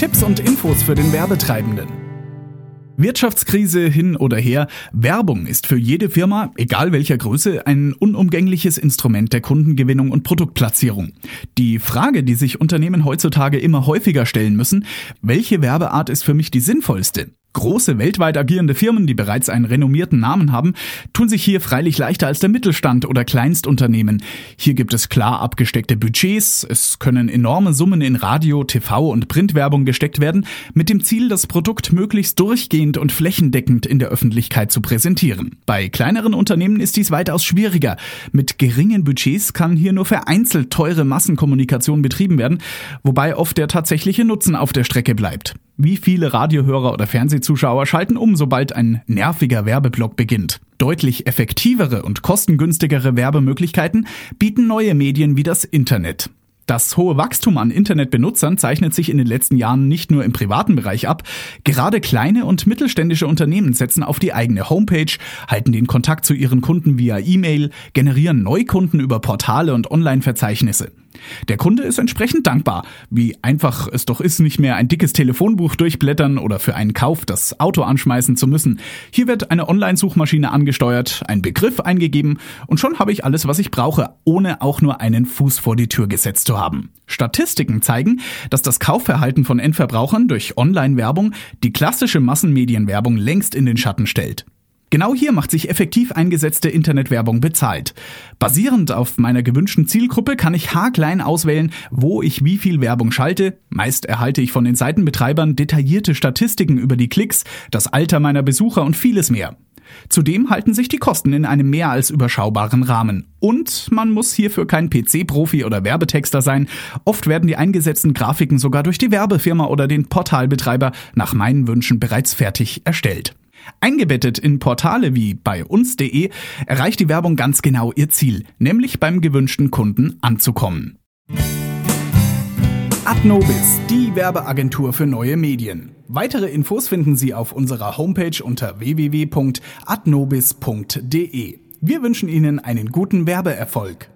Tipps und Infos für den Werbetreibenden. Wirtschaftskrise hin oder her, Werbung ist für jede Firma, egal welcher Größe, ein unumgängliches Instrument der Kundengewinnung und Produktplatzierung. Die Frage, die sich Unternehmen heutzutage immer häufiger stellen müssen, welche Werbeart ist für mich die sinnvollste? Große weltweit agierende Firmen, die bereits einen renommierten Namen haben, tun sich hier freilich leichter als der Mittelstand oder Kleinstunternehmen. Hier gibt es klar abgesteckte Budgets, es können enorme Summen in Radio, TV und Printwerbung gesteckt werden, mit dem Ziel, das Produkt möglichst durchgehend und flächendeckend in der Öffentlichkeit zu präsentieren. Bei kleineren Unternehmen ist dies weitaus schwieriger. Mit geringen Budgets kann hier nur vereinzelt teure Massenkommunikation betrieben werden, wobei oft der tatsächliche Nutzen auf der Strecke bleibt. Wie viele Radiohörer oder Fernsehzuschauer schalten um, sobald ein nerviger Werbeblock beginnt? Deutlich effektivere und kostengünstigere Werbemöglichkeiten bieten neue Medien wie das Internet. Das hohe Wachstum an Internetbenutzern zeichnet sich in den letzten Jahren nicht nur im privaten Bereich ab. Gerade kleine und mittelständische Unternehmen setzen auf die eigene Homepage, halten den Kontakt zu ihren Kunden via E-Mail, generieren Neukunden über Portale und Online-Verzeichnisse. Der Kunde ist entsprechend dankbar, wie einfach es doch ist, nicht mehr ein dickes Telefonbuch durchblättern oder für einen Kauf das Auto anschmeißen zu müssen. Hier wird eine Online-Suchmaschine angesteuert, ein Begriff eingegeben und schon habe ich alles, was ich brauche, ohne auch nur einen Fuß vor die Tür gesetzt zu haben. Statistiken zeigen, dass das Kaufverhalten von Endverbrauchern durch Online-Werbung die klassische Massenmedienwerbung längst in den Schatten stellt. Genau hier macht sich effektiv eingesetzte Internetwerbung bezahlt. Basierend auf meiner gewünschten Zielgruppe kann ich haarklein auswählen, wo ich wie viel Werbung schalte. Meist erhalte ich von den Seitenbetreibern detaillierte Statistiken über die Klicks, das Alter meiner Besucher und vieles mehr. Zudem halten sich die Kosten in einem mehr als überschaubaren Rahmen. Und man muss hierfür kein PC-Profi oder Werbetexter sein. Oft werden die eingesetzten Grafiken sogar durch die Werbefirma oder den Portalbetreiber nach meinen Wünschen bereits fertig erstellt. Eingebettet in Portale wie bei uns.de erreicht die Werbung ganz genau ihr Ziel, nämlich beim gewünschten Kunden anzukommen. Adnobis, die Werbeagentur für neue Medien. Weitere Infos finden Sie auf unserer Homepage unter www.adnobis.de. Wir wünschen Ihnen einen guten Werbeerfolg.